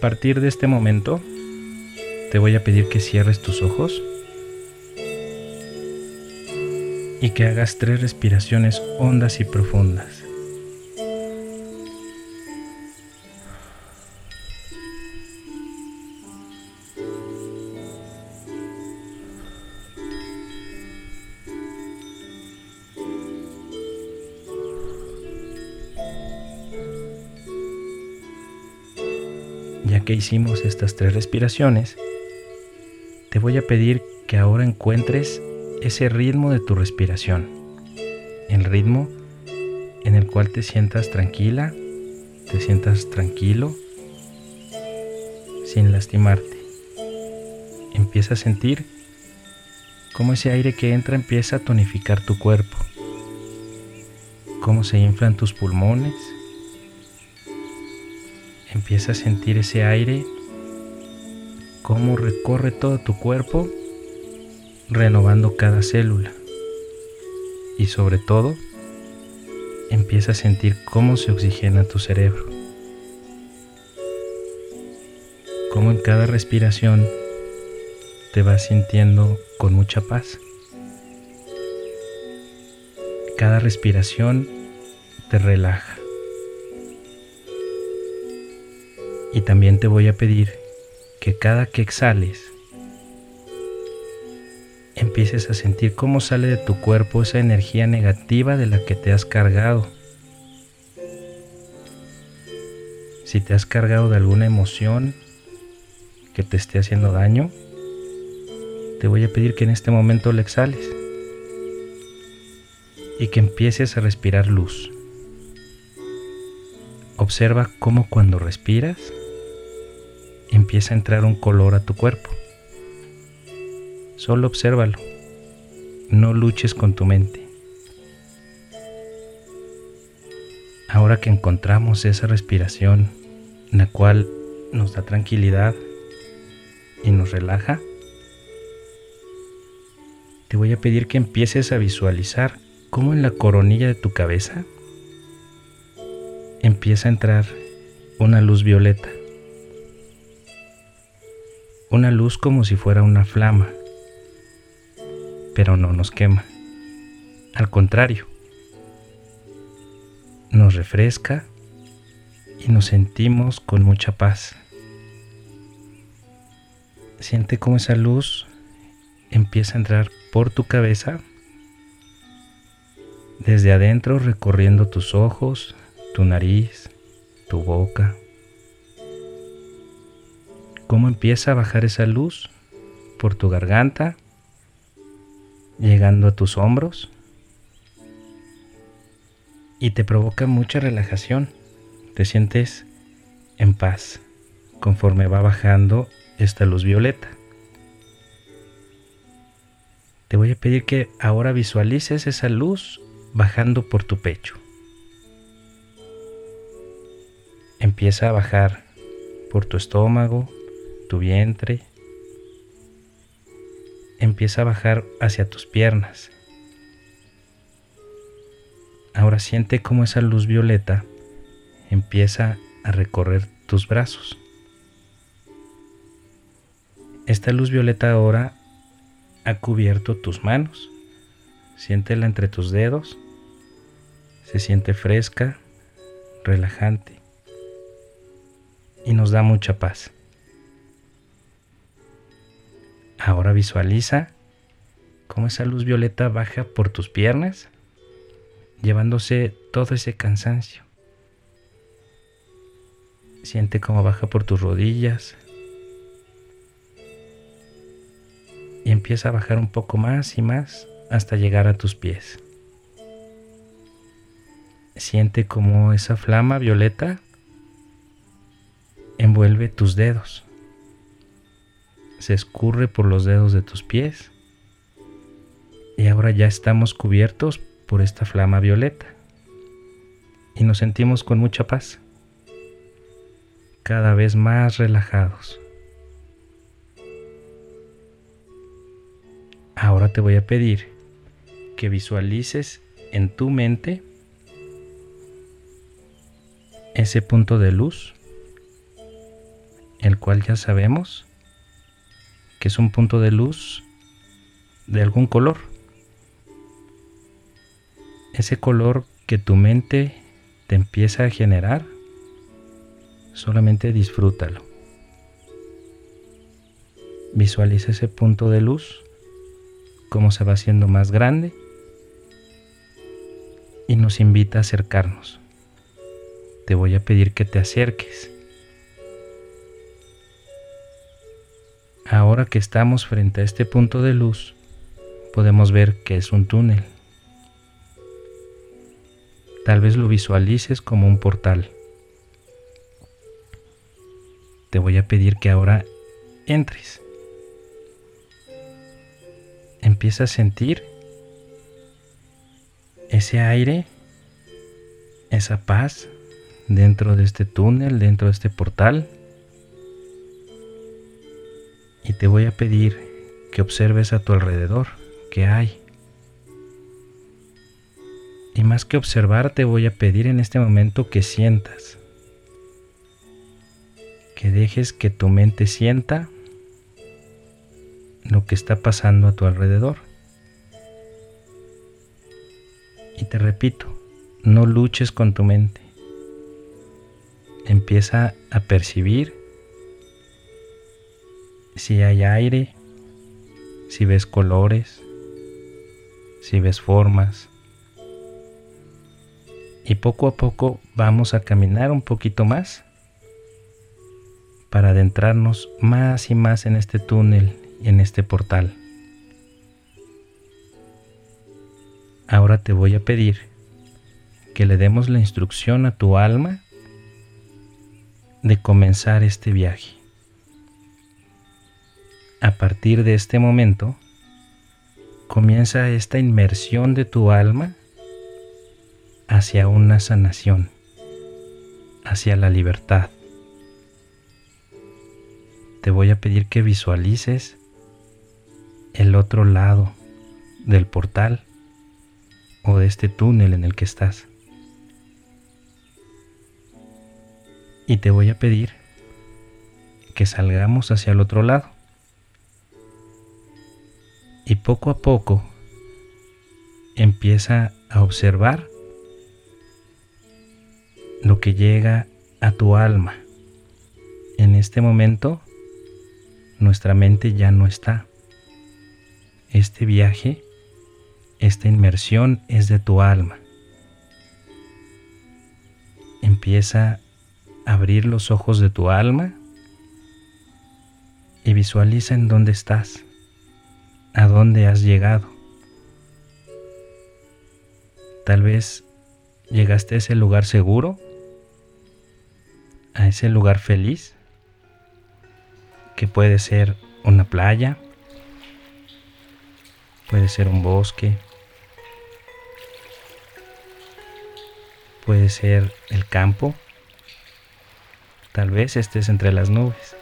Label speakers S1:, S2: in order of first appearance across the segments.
S1: partir de este momento, te voy a pedir que cierres tus ojos y que hagas tres respiraciones hondas y profundas. Que hicimos estas tres respiraciones, te voy a pedir que ahora encuentres ese ritmo de tu respiración, el ritmo en el cual te sientas tranquila, te sientas tranquilo, sin lastimarte. Empieza a sentir cómo ese aire que entra empieza a tonificar tu cuerpo, cómo se inflan tus pulmones, empieza a sentir ese aire, cómo recorre todo tu cuerpo renovando cada célula. Y sobre todo, empieza a sentir cómo se oxigena tu cerebro. Cómo en cada respiración te vas sintiendo con mucha paz. Cada respiración te relaja. Y también te voy a pedir que cada que exhales, empieces a sentir cómo sale de tu cuerpo esa energía negativa de la que te has cargado. Si te has cargado de alguna emoción que te esté haciendo daño, te voy a pedir que en este momento la exhales y que empieces a respirar luz. Observa cómo cuando respiras empieza a entrar un color a tu cuerpo. Solo obsérvalo. No luches con tu mente. Ahora que encontramos esa respiración, la cual nos da tranquilidad y nos relaja, te voy a pedir que empieces a visualizar cómo en la coronilla de tu cabeza empieza a entrar una luz violeta. Una luz como si fuera una flama pero no nos quema. Al contrario, nos refresca y nos sentimos con mucha paz. Siente cómo esa luz empieza a entrar por tu cabeza, desde adentro recorriendo tus ojos, tu nariz, tu boca. Cómo empieza a bajar esa luz por tu garganta llegando a tus hombros y te provoca mucha relajación. Te sientes en paz conforme va bajando esta luz violeta. Te voy a pedir que ahora visualices esa luz bajando por tu pecho. Empieza a bajar por tu estómago, tu vientre, empieza a bajar hacia tus piernas. Ahora siente cómo esa luz violeta empieza a recorrer tus brazos. Esta luz violeta ahora ha cubierto tus manos. Siéntela entre tus dedos. Se siente fresca, relajante y nos da mucha paz. Ahora visualiza cómo esa luz violeta baja por tus piernas, llevándose todo ese cansancio. Siente cómo baja por tus rodillas y empieza a bajar un poco más y más hasta llegar a tus pies. Siente cómo esa flama violeta envuelve tus dedos. Se escurre por los dedos de tus pies. Y ahora ya estamos cubiertos por esta flama violeta. Y nos sentimos con mucha paz, cada vez más relajados. Ahora te voy a pedir que visualices en tu mente ese punto de luz el cual ya sabemos que es un punto de luz de algún color. Ese color que tu mente te empieza a generar, solamente disfrútalo. Visualiza ese punto de luz, cómo se va haciendo más grande y nos invita a acercarnos. Te voy a pedir que te acerques. Ahora que estamos frente a este punto de luz, podemos ver que es un túnel. Tal vez lo visualices como un portal. Te voy a pedir que ahora entres. Empieza a sentir ese aire, esa paz dentro de este túnel, dentro de este portal. Y te voy a pedir que observes a tu alrededor qué hay. Y más que observar, te voy a pedir en este momento que sientas. Que dejes que tu mente sienta lo que está pasando a tu alrededor. Y te repito, no luches con tu mente. Empieza a percibir si hay aire, si ves colores, si ves formas. Y poco a poco vamos a caminar un poquito más para adentrarnos más y más en este túnel y en este portal. Ahora te voy a pedir que le demos la instrucción a tu alma de comenzar este viaje. A partir de este momento, comienza esta inmersión de tu alma hacia una sanación, hacia la libertad. Te voy a pedir que visualices el otro lado del portal o de este túnel en el que estás. Y te voy a pedir que salgamos hacia el otro lado y poco a poco empieza a observar lo que llega a tu alma. En este momento nuestra mente ya no está. Este viaje, esta inmersión es de tu alma. Empieza a abrir los ojos de tu alma y visualiza en dónde estás a dónde has llegado. Tal vez llegaste a ese lugar seguro, a ese lugar feliz, que puede ser una playa, puede ser un bosque, puede ser el campo, tal vez estés entre las nubes.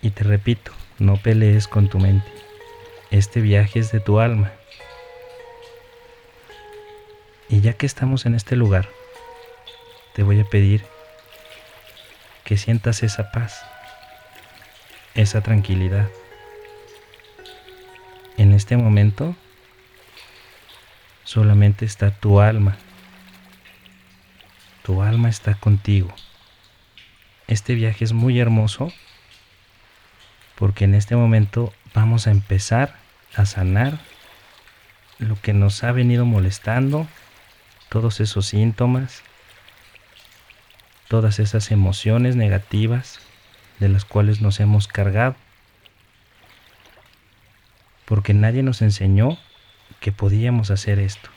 S1: Y te repito, no pelees con tu mente. Este viaje es de tu alma. Y ya que estamos en este lugar, te voy a pedir que sientas esa paz, esa tranquilidad. En este momento solamente está tu alma. Tu alma está contigo. Este viaje es muy hermoso porque en este momento vamos a empezar a sanar lo que nos ha venido molestando, todos esos síntomas, todas esas emociones negativas de las cuales nos hemos cargado. Porque nadie nos enseñó que podíamos hacer esto.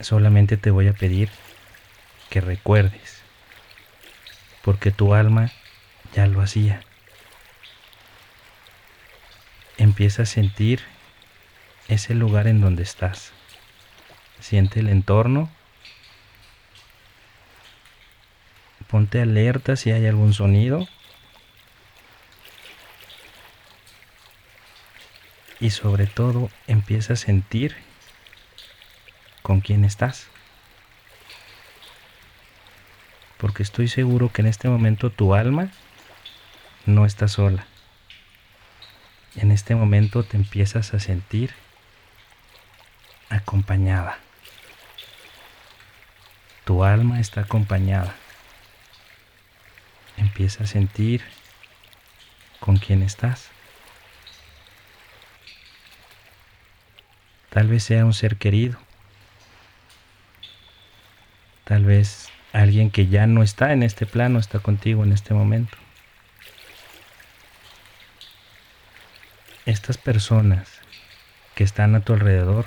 S1: Solamente te voy a pedir que recuerdes, porque tu alma ya lo hacía. Empieza a sentir ese lugar en donde estás. Siente el entorno. Ponte alerta si hay algún sonido. Y sobre todo empieza a sentir con quién estás. porque estoy seguro que en este momento tu alma no está sola. En este momento te empiezas a sentir acompañada. Tu alma está acompañada. Empieza a sentir con quién estás. Tal vez sea un ser querido. Tal vez alguien que ya no está en este plano está contigo en este momento. Estas personas que están a tu alrededor,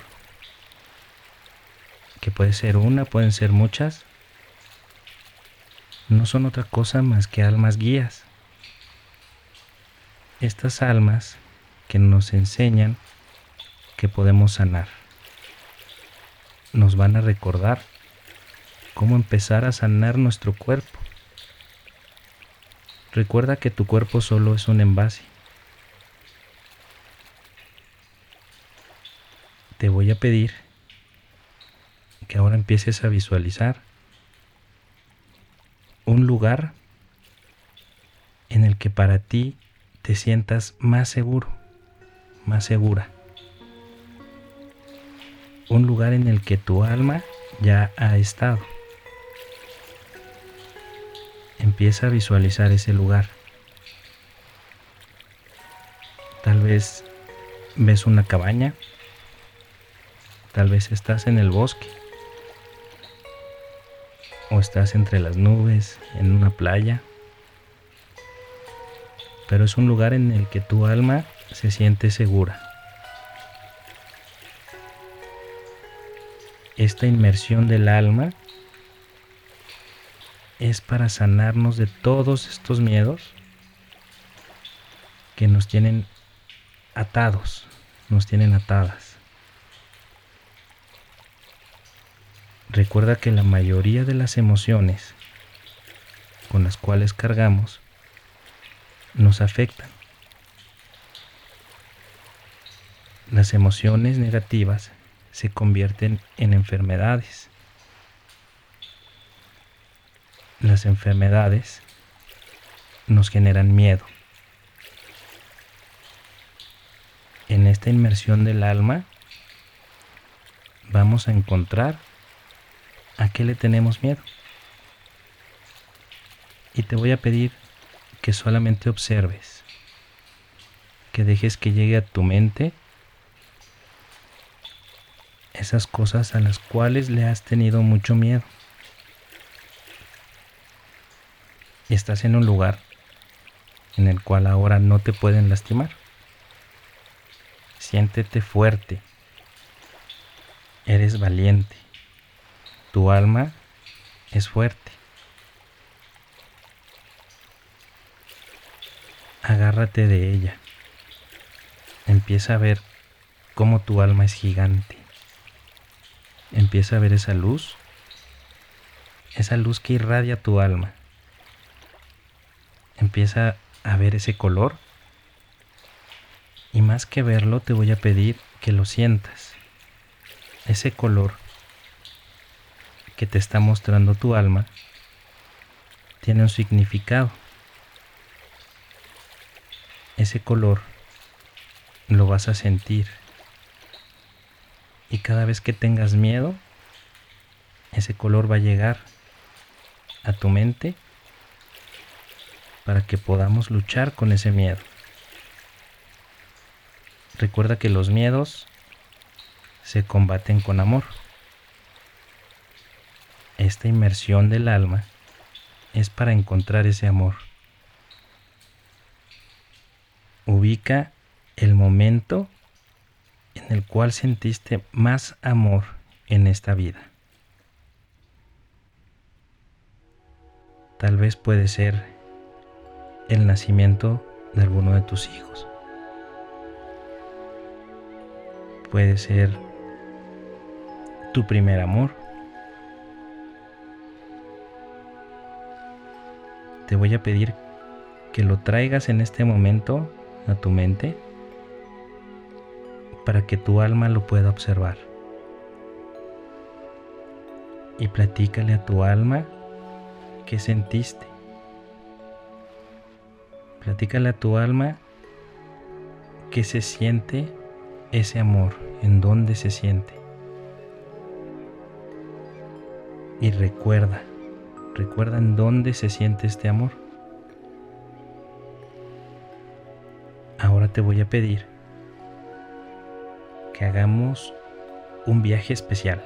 S1: que puede ser una, pueden ser muchas, no son otra cosa más que almas guías. Estas almas que nos enseñan que podemos sanar. Nos van a recordar cómo empezar a sanar nuestro cuerpo. Recuerda que tu cuerpo solo es un envase. Te voy a pedir que ahora empieces a visualizar un lugar en el que para ti te sientas más seguro, más segura un lugar en el que tu alma ya ha estado. Empieza a visualizar ese lugar. Tal vez ves una cabaña, tal vez estás en el bosque o estás entre las nubes en una playa, pero es un lugar en el que tu alma se siente segura. esta inmersión del alma es para sanarnos de todos estos miedos que nos tienen atados, nos tienen atadas. Recuerda que la mayoría de las emociones con las cuales cargamos nos afectan. Las emociones negativas se convierten en enfermedades. Las enfermedades nos generan miedo. En esta inmersión del alma vamos a encontrar a qué le tenemos miedo. Y te voy a pedir que solamente observes, que dejes que llegue a tu mente esas cosas a las cuales le has tenido mucho miedo. Estás en un lugar en el cual ahora no te pueden lastimar. Siéntete fuerte. Eres valiente. Tu alma es fuerte. Agárrate de ella. Empieza a ver cómo tu alma es gigante empieza a ver esa luz, esa luz que irradia tu alma. Empieza a ver ese color y más que verlo te voy a pedir que lo sientas. Ese color que te está mostrando tu alma tiene un significado. Ese color lo vas a sentir y cada vez que tengas miedo, ese color va a llegar a tu mente para que podamos luchar con ese miedo. Recuerda que los miedos se combaten con amor. Esta inmersión del alma es para encontrar ese amor. Ubica el momento en el cual sentiste más amor en esta vida. Tal vez puede ser el nacimiento de alguno de tus hijos. Puede ser tu primer amor. Te voy a pedir que lo traigas en este momento a tu mente para que tu alma lo pueda observar. Y platícale a tu alma qué sentiste. Platícale a tu alma qué se siente ese amor, en dónde se siente. Y recuerda, recuerda en dónde se siente este amor. Ahora te voy a pedir que hagamos un viaje especial.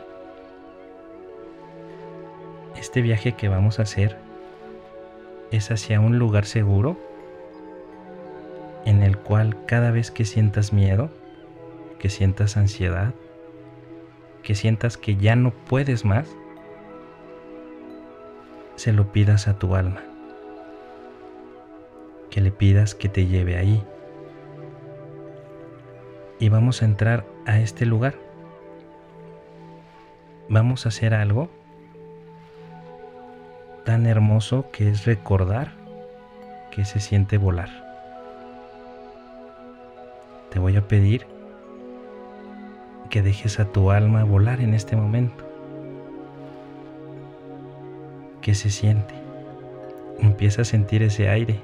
S1: Este viaje que vamos a hacer es hacia un lugar seguro en el cual cada vez que sientas miedo, que sientas ansiedad, que sientas que ya no puedes más, se lo pidas a tu alma, que le pidas que te lleve ahí. Y vamos a entrar a este lugar. Vamos a hacer algo tan hermoso que es recordar que se siente volar. Te voy a pedir que dejes a tu alma volar en este momento. ¿Qué se siente? Empieza a sentir ese aire,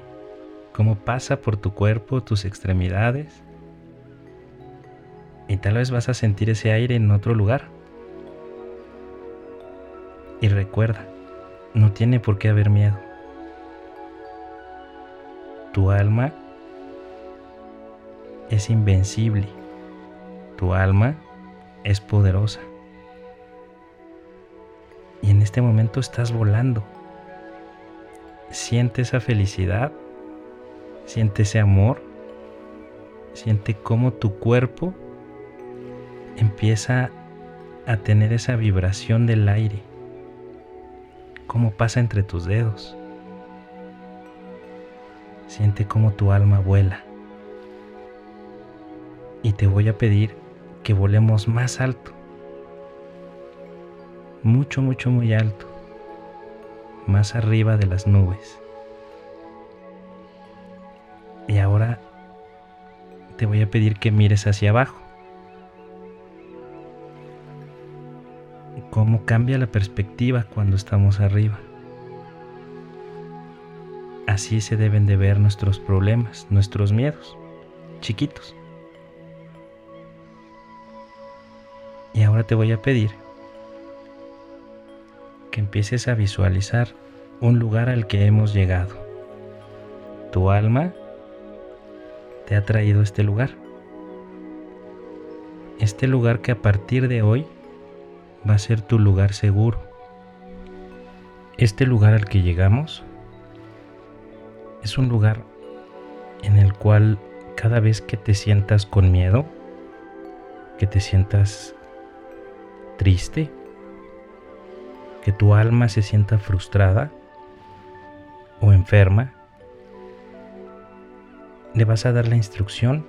S1: cómo pasa por tu cuerpo, tus extremidades. Y tal vez vas a sentir ese aire en otro lugar. Y recuerda, no tiene por qué haber miedo. Tu alma es invencible. Tu alma es poderosa. Y en este momento estás volando. Siente esa felicidad, siente ese amor, siente cómo tu cuerpo empieza a tener esa vibración del aire, cómo pasa entre tus dedos. Siente cómo tu alma vuela. Y te voy a pedir que volemos más alto mucho, mucho, muy alto, más arriba de las nubes. Y ahora te voy a pedir que mires hacia abajo. Cómo cambia la perspectiva cuando estamos arriba. Así se deben de ver nuestros problemas, nuestros miedos, chiquitos. Y ahora te voy a pedir empieces a visualizar un lugar al que hemos llegado. Tu alma te ha traído este lugar. Este lugar que a partir de hoy va a ser tu lugar seguro. Este lugar al que llegamos es un lugar en el cual cada vez que te sientas con miedo, que te sientas triste, que tu alma se sienta frustrada o enferma, le vas a dar la instrucción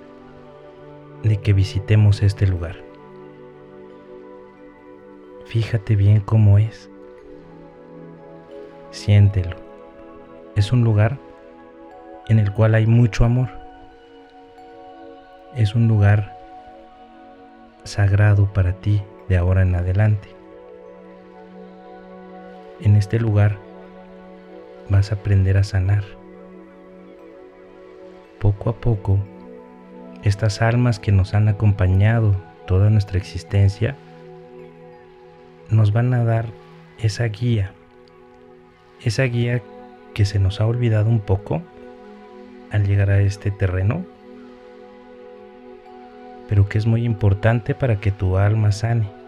S1: de que visitemos este lugar. Fíjate bien cómo es. Siéntelo. Es un lugar en el cual hay mucho amor. Es un lugar sagrado para ti de ahora en adelante en este lugar vas a aprender a sanar. Poco a poco, estas almas que nos han acompañado toda nuestra existencia nos van a dar esa guía, esa guía que se nos ha olvidado un poco al llegar a este terreno, pero que es muy importante para que tu alma sane.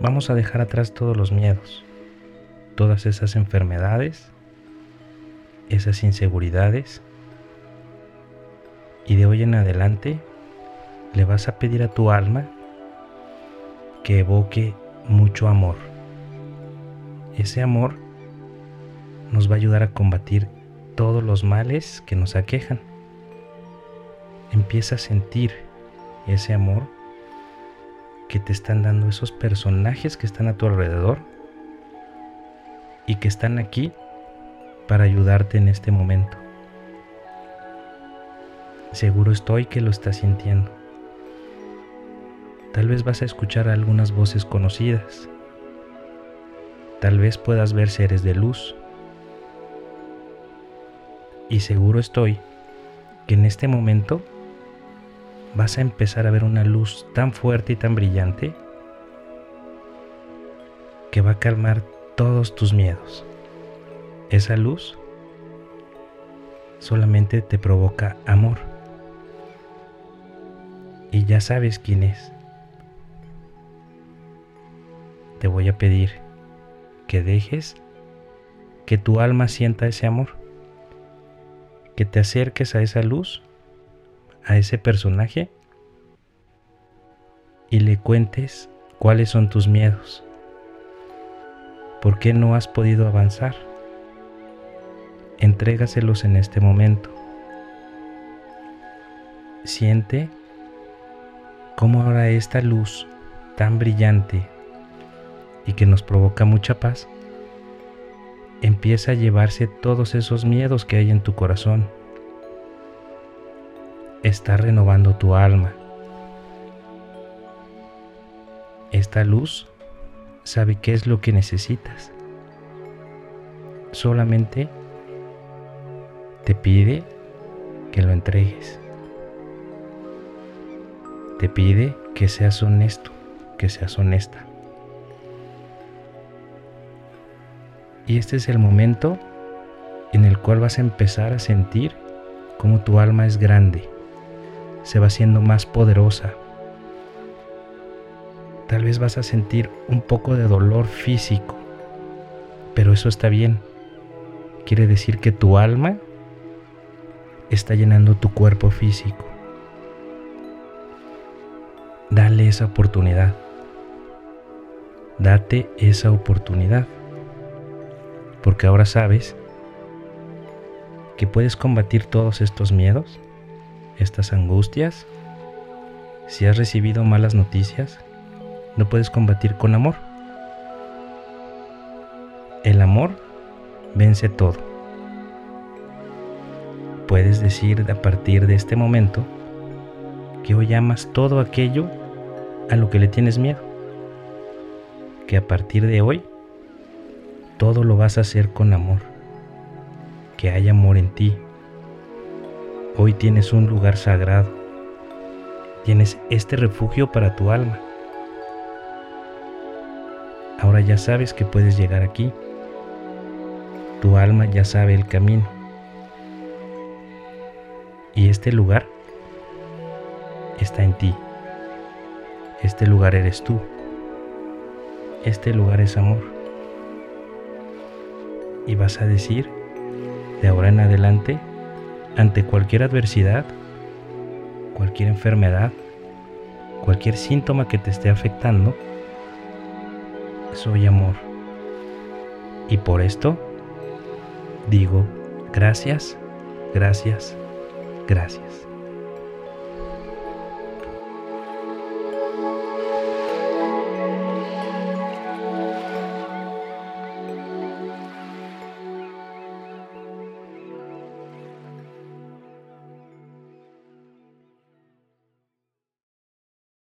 S1: Vamos a dejar atrás todos los miedos, todas esas enfermedades, esas inseguridades. Y de hoy en adelante le vas a pedir a tu alma que evoque mucho amor. Ese amor nos va a ayudar a combatir todos los males que nos aquejan. Empieza a sentir ese amor que te están dando esos personajes que están a tu alrededor y que están aquí para ayudarte en este momento. Seguro estoy que lo estás sintiendo. Tal vez vas a escuchar algunas voces conocidas. tal vez puedas ver seres de luz. Y seguro estoy que en este momento vas a empezar a ver una luz tan fuerte y tan brillante que va a calmar todos tus miedos. Esa luz solamente te provoca amor. Y ya sabes quién es. Te voy a pedir que dejes que tu alma sienta ese amor. Que te acerques a esa luz, a ese personaje, y le cuentes cuáles son tus miedos. ¿Por qué no has podido avanzar? Entrégaselos en este momento. Siente cómo ahora esta luz tan brillante y que nos provoca mucha paz empieza a llevarse todos esos miedos que hay en tu corazón. Está renovando tu alma. Esta luz sabe qué es lo que necesitas. Solamente te pide que lo entregues. Te pide que seas honesto, que seas honesta. Y este es el momento en el cual vas a empezar a sentir cómo tu alma es grande, se va haciendo más poderosa. Tal vez vas a sentir un poco de dolor físico, pero eso está bien. Quiere decir que tu alma está llenando tu cuerpo físico. Dale esa oportunidad. Date esa oportunidad. Porque ahora sabes que puedes combatir todos estos miedos, estas angustias. Si has recibido malas noticias, no puedes combatir con amor. El amor vence todo puedes decir a partir de este momento que hoy amas todo aquello a lo que le tienes miedo. Que a partir de hoy todo lo vas a hacer con amor. Que hay amor en ti. Hoy tienes un lugar sagrado. Tienes este refugio para tu alma. Ahora ya sabes que puedes llegar aquí. Tu alma ya sabe el camino. Y este lugar está en ti. Este lugar eres tú. Este lugar es amor. Y vas a decir, de ahora en adelante, ante cualquier adversidad, cualquier enfermedad, cualquier síntoma que te esté afectando, soy amor. Y por esto digo, gracias, gracias, Gracias.